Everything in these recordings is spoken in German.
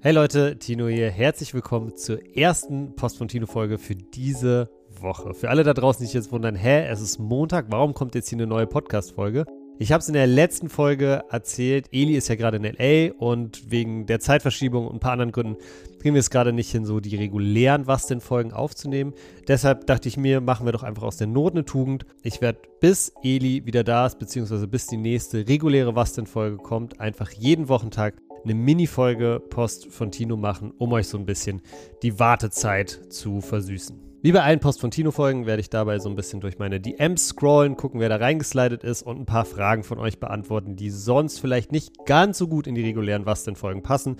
Hey Leute, Tino hier. Herzlich willkommen zur ersten Post von Tino Folge für diese Woche. Für alle da draußen, die sich jetzt wundern, hä, es ist Montag, warum kommt jetzt hier eine neue Podcast Folge? Ich habe es in der letzten Folge erzählt, Eli ist ja gerade in LA und wegen der Zeitverschiebung und ein paar anderen Gründen kriegen wir es gerade nicht hin, so die regulären Was denn Folgen aufzunehmen. Deshalb dachte ich mir, machen wir doch einfach aus der Not eine Tugend. Ich werde bis Eli wieder da ist, beziehungsweise bis die nächste reguläre Was denn Folge kommt, einfach jeden Wochentag eine Mini-Folge Post von Tino machen, um euch so ein bisschen die Wartezeit zu versüßen. Wie bei allen Post von Tino-Folgen werde ich dabei so ein bisschen durch meine DMs scrollen, gucken, wer da reingeslidet ist und ein paar Fragen von euch beantworten, die sonst vielleicht nicht ganz so gut in die regulären Was denn Folgen passen.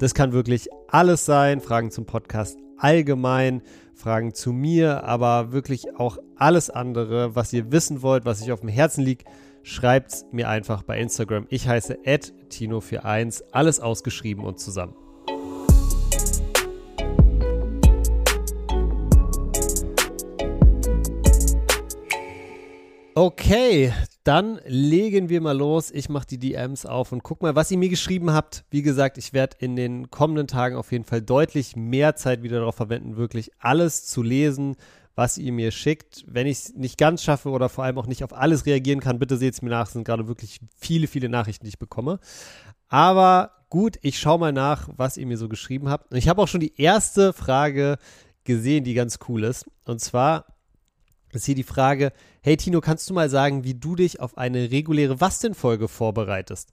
Das kann wirklich alles sein, Fragen zum Podcast allgemein, Fragen zu mir, aber wirklich auch alles andere, was ihr wissen wollt, was euch auf dem Herzen liegt schreibt mir einfach bei Instagram. Ich heiße tino41, alles ausgeschrieben und zusammen. Okay, dann legen wir mal los. Ich mache die DMs auf und guck mal, was ihr mir geschrieben habt. Wie gesagt, ich werde in den kommenden Tagen auf jeden Fall deutlich mehr Zeit wieder darauf verwenden, wirklich alles zu lesen, was ihr mir schickt. Wenn ich es nicht ganz schaffe oder vor allem auch nicht auf alles reagieren kann, bitte seht es mir nach. Es sind gerade wirklich viele, viele Nachrichten, die ich bekomme. Aber gut, ich schaue mal nach, was ihr mir so geschrieben habt. Und ich habe auch schon die erste Frage gesehen, die ganz cool ist. Und zwar ist hier die Frage: Hey Tino, kannst du mal sagen, wie du dich auf eine reguläre Was denn Folge vorbereitest?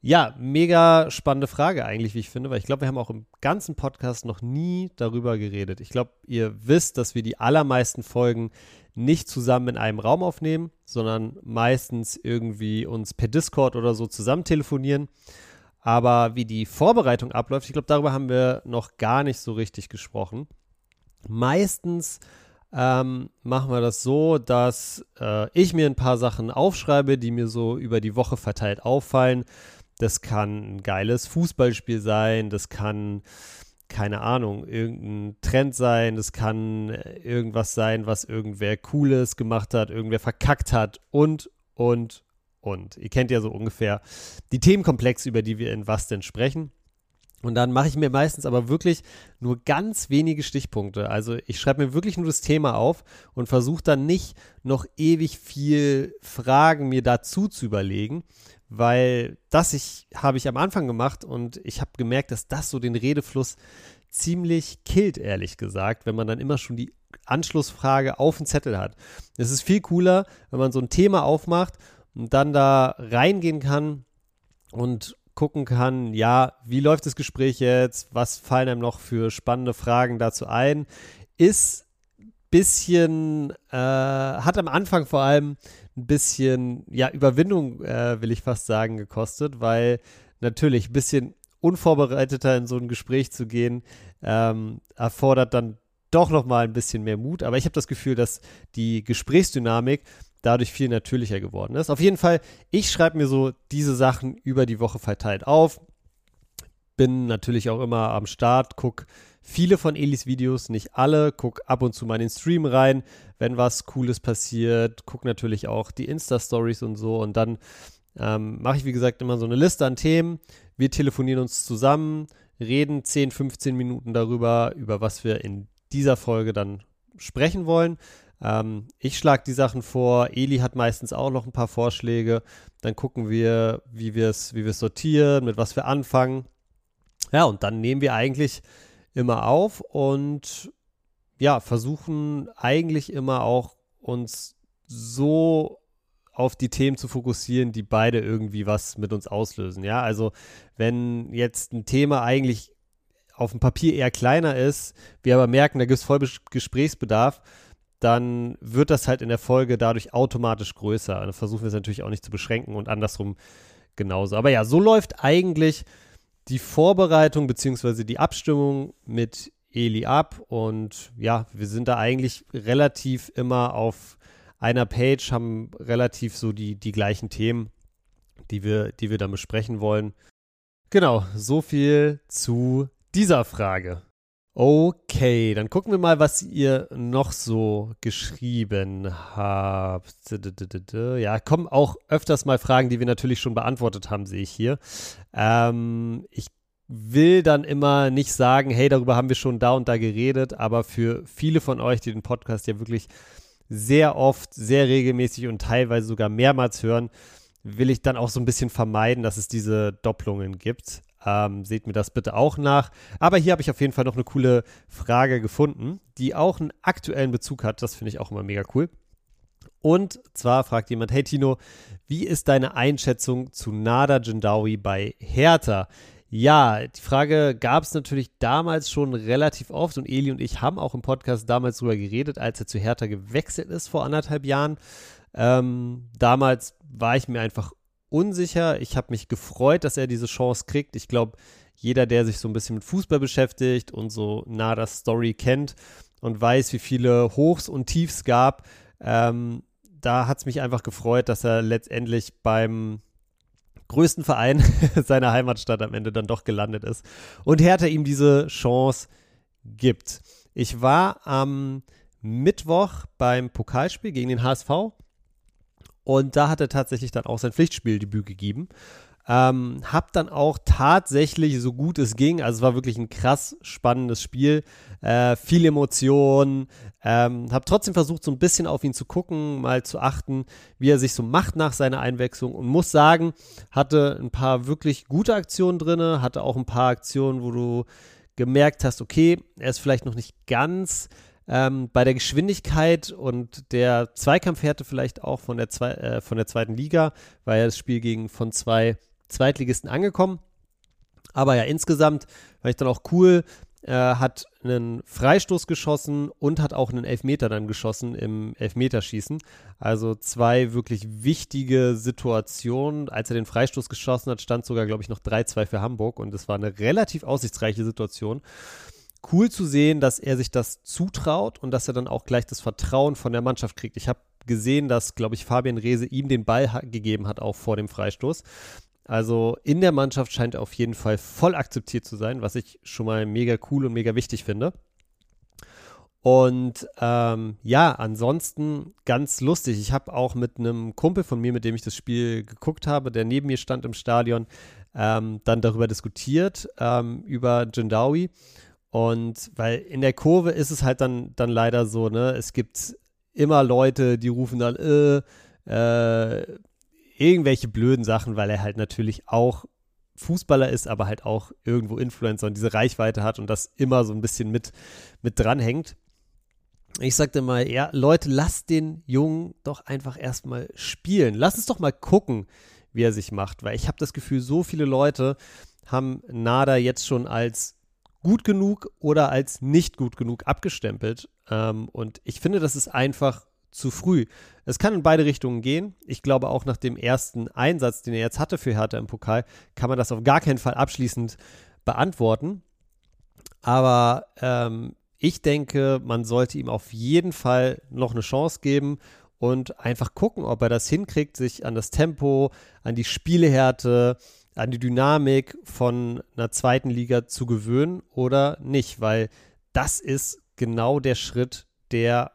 Ja, mega spannende Frage eigentlich, wie ich finde, weil ich glaube, wir haben auch im ganzen Podcast noch nie darüber geredet. Ich glaube, ihr wisst, dass wir die allermeisten Folgen nicht zusammen in einem Raum aufnehmen, sondern meistens irgendwie uns per Discord oder so zusammen telefonieren. Aber wie die Vorbereitung abläuft, ich glaube, darüber haben wir noch gar nicht so richtig gesprochen. Meistens ähm, machen wir das so, dass äh, ich mir ein paar Sachen aufschreibe, die mir so über die Woche verteilt auffallen das kann ein geiles Fußballspiel sein, das kann, keine Ahnung, irgendein Trend sein, das kann äh, irgendwas sein, was irgendwer Cooles gemacht hat, irgendwer verkackt hat und, und, und. Ihr kennt ja so ungefähr die Themenkomplexe, über die wir in Was denn sprechen. Und dann mache ich mir meistens aber wirklich nur ganz wenige Stichpunkte. Also ich schreibe mir wirklich nur das Thema auf und versuche dann nicht noch ewig viel Fragen mir dazu zu überlegen, weil das ich, habe ich am Anfang gemacht und ich habe gemerkt, dass das so den Redefluss ziemlich killt, ehrlich gesagt, wenn man dann immer schon die Anschlussfrage auf dem Zettel hat. Es ist viel cooler, wenn man so ein Thema aufmacht und dann da reingehen kann und gucken kann, ja, wie läuft das Gespräch jetzt, was fallen einem noch für spannende Fragen dazu ein, ist bisschen, äh, hat am Anfang vor allem ein bisschen, ja, Überwindung, äh, will ich fast sagen, gekostet, weil natürlich ein bisschen unvorbereiteter in so ein Gespräch zu gehen, ähm, erfordert dann doch noch mal ein bisschen mehr Mut. Aber ich habe das Gefühl, dass die Gesprächsdynamik dadurch viel natürlicher geworden ist. Auf jeden Fall, ich schreibe mir so diese Sachen über die Woche verteilt auf. Bin natürlich auch immer am Start, gucke viele von Elis Videos, nicht alle, guck ab und zu mal in den Stream rein, wenn was Cooles passiert, guck natürlich auch die Insta-Stories und so und dann ähm, mache ich, wie gesagt, immer so eine Liste an Themen. Wir telefonieren uns zusammen, reden 10, 15 Minuten darüber, über was wir in dieser Folge dann sprechen wollen. Ähm, ich schlage die Sachen vor, Eli hat meistens auch noch ein paar Vorschläge. Dann gucken wir, wie wir es wie sortieren, mit was wir anfangen. Ja, und dann nehmen wir eigentlich immer auf und ja, versuchen eigentlich immer auch uns so auf die Themen zu fokussieren, die beide irgendwie was mit uns auslösen. Ja, also wenn jetzt ein Thema eigentlich auf dem Papier eher kleiner ist, wir aber merken, da gibt es voll Gesprächsbedarf, dann wird das halt in der Folge dadurch automatisch größer. Dann versuchen wir es natürlich auch nicht zu beschränken und andersrum genauso. Aber ja, so läuft eigentlich die Vorbereitung bzw. die Abstimmung mit Eli ab und ja, wir sind da eigentlich relativ immer auf einer Page, haben relativ so die, die gleichen Themen, die wir, die wir dann besprechen wollen. Genau, so viel zu dieser Frage. Okay, dann gucken wir mal, was ihr noch so geschrieben habt. Ja, kommen auch öfters mal Fragen, die wir natürlich schon beantwortet haben, sehe ich hier. Ähm, ich will dann immer nicht sagen, hey, darüber haben wir schon da und da geredet, aber für viele von euch, die den Podcast ja wirklich sehr oft, sehr regelmäßig und teilweise sogar mehrmals hören, will ich dann auch so ein bisschen vermeiden, dass es diese Doppelungen gibt. Ähm, seht mir das bitte auch nach. Aber hier habe ich auf jeden Fall noch eine coole Frage gefunden, die auch einen aktuellen Bezug hat. Das finde ich auch immer mega cool. Und zwar fragt jemand, hey Tino, wie ist deine Einschätzung zu Nada Jindawi bei Hertha? Ja, die Frage gab es natürlich damals schon relativ oft und Eli und ich haben auch im Podcast damals drüber geredet, als er zu Hertha gewechselt ist vor anderthalb Jahren. Ähm, damals war ich mir einfach unsicher. Ich habe mich gefreut, dass er diese Chance kriegt. Ich glaube, jeder, der sich so ein bisschen mit Fußball beschäftigt und so nah das Story kennt und weiß, wie viele Hochs und Tiefs gab, ähm, da hat es mich einfach gefreut, dass er letztendlich beim größten Verein seiner Heimatstadt am Ende dann doch gelandet ist und Hertha ihm diese Chance gibt. Ich war am Mittwoch beim Pokalspiel gegen den HSV und da hat er tatsächlich dann auch sein Pflichtspieldebüt gegeben. Ähm, hab dann auch tatsächlich so gut es ging, also es war wirklich ein krass spannendes Spiel, äh, viel Emotionen, ähm, hab trotzdem versucht so ein bisschen auf ihn zu gucken, mal zu achten, wie er sich so macht nach seiner Einwechslung und muss sagen, hatte ein paar wirklich gute Aktionen drin, hatte auch ein paar Aktionen, wo du gemerkt hast, okay, er ist vielleicht noch nicht ganz ähm, bei der Geschwindigkeit und der Zweikampfhärte vielleicht auch von der, zwei, äh, von der zweiten Liga, war ja das Spiel gegen von zwei Zweitligisten angekommen. Aber ja, insgesamt war ich dann auch cool. Er hat einen Freistoß geschossen und hat auch einen Elfmeter dann geschossen im Elfmeterschießen. Also zwei wirklich wichtige Situationen. Als er den Freistoß geschossen hat, stand sogar, glaube ich, noch 3-2 für Hamburg und es war eine relativ aussichtsreiche Situation. Cool zu sehen, dass er sich das zutraut und dass er dann auch gleich das Vertrauen von der Mannschaft kriegt. Ich habe gesehen, dass, glaube ich, Fabian Rehse ihm den Ball gegeben hat, auch vor dem Freistoß. Also in der Mannschaft scheint er auf jeden Fall voll akzeptiert zu sein, was ich schon mal mega cool und mega wichtig finde. Und ähm, ja, ansonsten ganz lustig. Ich habe auch mit einem Kumpel von mir, mit dem ich das Spiel geguckt habe, der neben mir stand im Stadion, ähm, dann darüber diskutiert, ähm, über Jindawi. Und weil in der Kurve ist es halt dann, dann leider so, ne, es gibt immer Leute, die rufen dann, äh, äh, irgendwelche blöden Sachen, weil er halt natürlich auch Fußballer ist, aber halt auch irgendwo Influencer und diese Reichweite hat und das immer so ein bisschen mit, mit dranhängt. Ich sagte mal, ja, Leute, lasst den Jungen doch einfach erstmal spielen. Lass uns doch mal gucken, wie er sich macht, weil ich habe das Gefühl, so viele Leute haben Nada jetzt schon als gut genug oder als nicht gut genug abgestempelt. Ähm, und ich finde, das ist einfach zu früh. Es kann in beide Richtungen gehen. Ich glaube, auch nach dem ersten Einsatz, den er jetzt hatte für Hertha im Pokal, kann man das auf gar keinen Fall abschließend beantworten. Aber ähm, ich denke, man sollte ihm auf jeden Fall noch eine Chance geben und einfach gucken, ob er das hinkriegt, sich an das Tempo, an die Spielehärte, an die Dynamik von einer zweiten Liga zu gewöhnen oder nicht, weil das ist genau der Schritt, der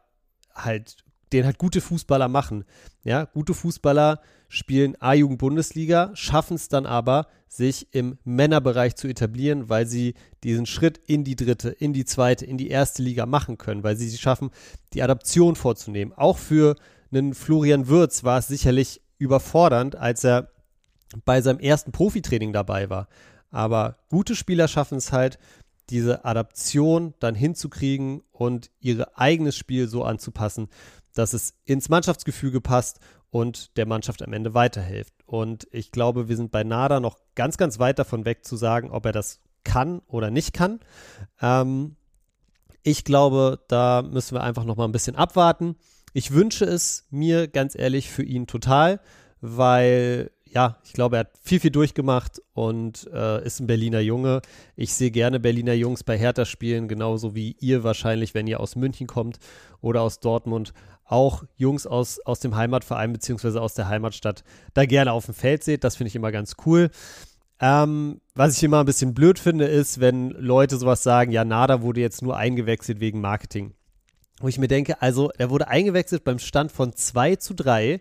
halt den halt gute Fußballer machen. Ja, gute Fußballer spielen A-Jugend-Bundesliga, schaffen es dann aber, sich im Männerbereich zu etablieren, weil sie diesen Schritt in die dritte, in die zweite, in die erste Liga machen können, weil sie es schaffen, die Adaption vorzunehmen. Auch für einen Florian Würz war es sicherlich überfordernd, als er bei seinem ersten Profitraining dabei war. Aber gute Spieler schaffen es halt, diese Adaption dann hinzukriegen und ihr eigenes Spiel so anzupassen, dass es ins Mannschaftsgefüge passt und der Mannschaft am Ende weiterhilft. Und ich glaube, wir sind bei Nada noch ganz, ganz weit davon weg zu sagen, ob er das kann oder nicht kann. Ähm, ich glaube, da müssen wir einfach noch mal ein bisschen abwarten. Ich wünsche es mir ganz ehrlich für ihn total, weil ja, ich glaube, er hat viel, viel durchgemacht und äh, ist ein Berliner Junge. Ich sehe gerne Berliner Jungs bei Hertha spielen, genauso wie ihr wahrscheinlich, wenn ihr aus München kommt oder aus Dortmund auch Jungs aus, aus dem Heimatverein beziehungsweise aus der Heimatstadt da gerne auf dem Feld seht. Das finde ich immer ganz cool. Ähm, was ich immer ein bisschen blöd finde, ist, wenn Leute sowas sagen, ja, Nada wurde jetzt nur eingewechselt wegen Marketing. Wo ich mir denke, also er wurde eingewechselt beim Stand von 2 zu 3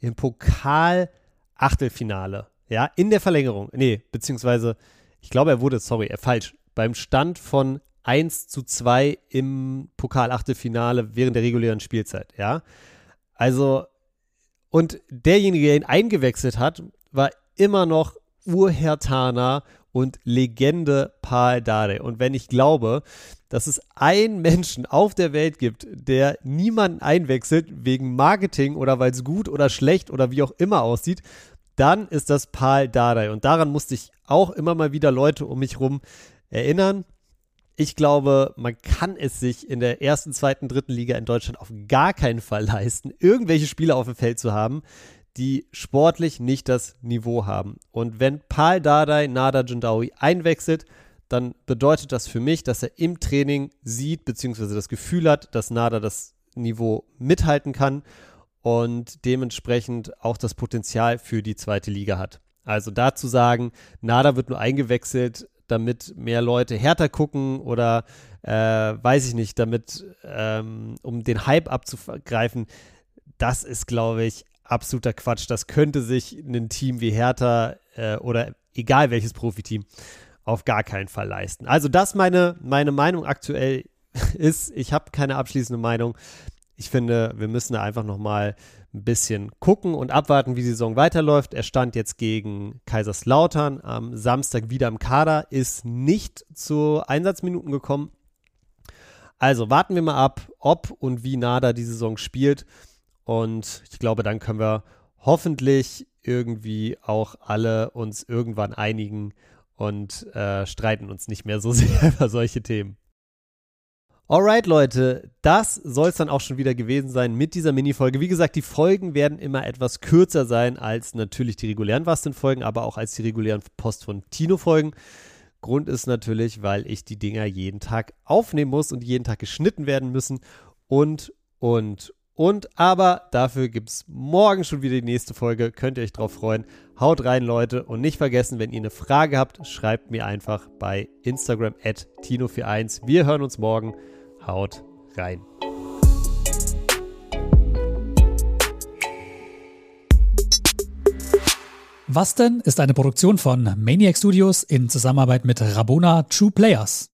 im Pokal Achtelfinale. Ja, in der Verlängerung. Nee, beziehungsweise ich glaube, er wurde, sorry, er falsch, beim Stand von 1 zu 2 im Pokal-Achtelfinale während der regulären Spielzeit, ja. Also, und derjenige, der ihn eingewechselt hat, war immer noch Urhertaner und Legende Paul Dade. Und wenn ich glaube, dass es einen Menschen auf der Welt gibt, der niemanden einwechselt wegen Marketing oder weil es gut oder schlecht oder wie auch immer aussieht, dann ist das Paul Dardai. Und daran musste ich auch immer mal wieder Leute um mich rum erinnern. Ich glaube, man kann es sich in der ersten, zweiten, dritten Liga in Deutschland auf gar keinen Fall leisten, irgendwelche Spieler auf dem Feld zu haben, die sportlich nicht das Niveau haben. Und wenn Paul Dardai Nada Jundawi einwechselt, dann bedeutet das für mich, dass er im Training sieht, beziehungsweise das Gefühl hat, dass Nada das Niveau mithalten kann und dementsprechend auch das Potenzial für die zweite Liga hat. Also dazu sagen, Nada wird nur eingewechselt, damit mehr Leute härter gucken oder äh, weiß ich nicht, damit ähm, um den Hype abzugreifen, das ist, glaube ich, absoluter Quatsch. Das könnte sich ein Team wie Hertha äh, oder egal welches Profiteam auf gar keinen Fall leisten. Also das meine, meine Meinung aktuell ist. Ich habe keine abschließende Meinung. Ich finde, wir müssen da einfach nochmal ein bisschen gucken und abwarten, wie die Saison weiterläuft. Er stand jetzt gegen Kaiserslautern am Samstag wieder im Kader, ist nicht zu Einsatzminuten gekommen. Also warten wir mal ab, ob und wie Nada die Saison spielt. Und ich glaube, dann können wir hoffentlich irgendwie auch alle uns irgendwann einigen und äh, streiten uns nicht mehr so sehr über solche Themen. Alright, Leute, das soll es dann auch schon wieder gewesen sein mit dieser Mini-Folge. Wie gesagt, die Folgen werden immer etwas kürzer sein als natürlich die regulären Basteln-Folgen, aber auch als die regulären Post von Tino-Folgen. Grund ist natürlich, weil ich die Dinger jeden Tag aufnehmen muss und jeden Tag geschnitten werden müssen und, und, und aber dafür gibt es morgen schon wieder die nächste Folge. Könnt ihr euch drauf freuen. Haut rein, Leute. Und nicht vergessen, wenn ihr eine Frage habt, schreibt mir einfach bei Instagram at Tino41. Wir hören uns morgen. Haut rein. Was denn ist eine Produktion von Maniac Studios in Zusammenarbeit mit Rabona True Players.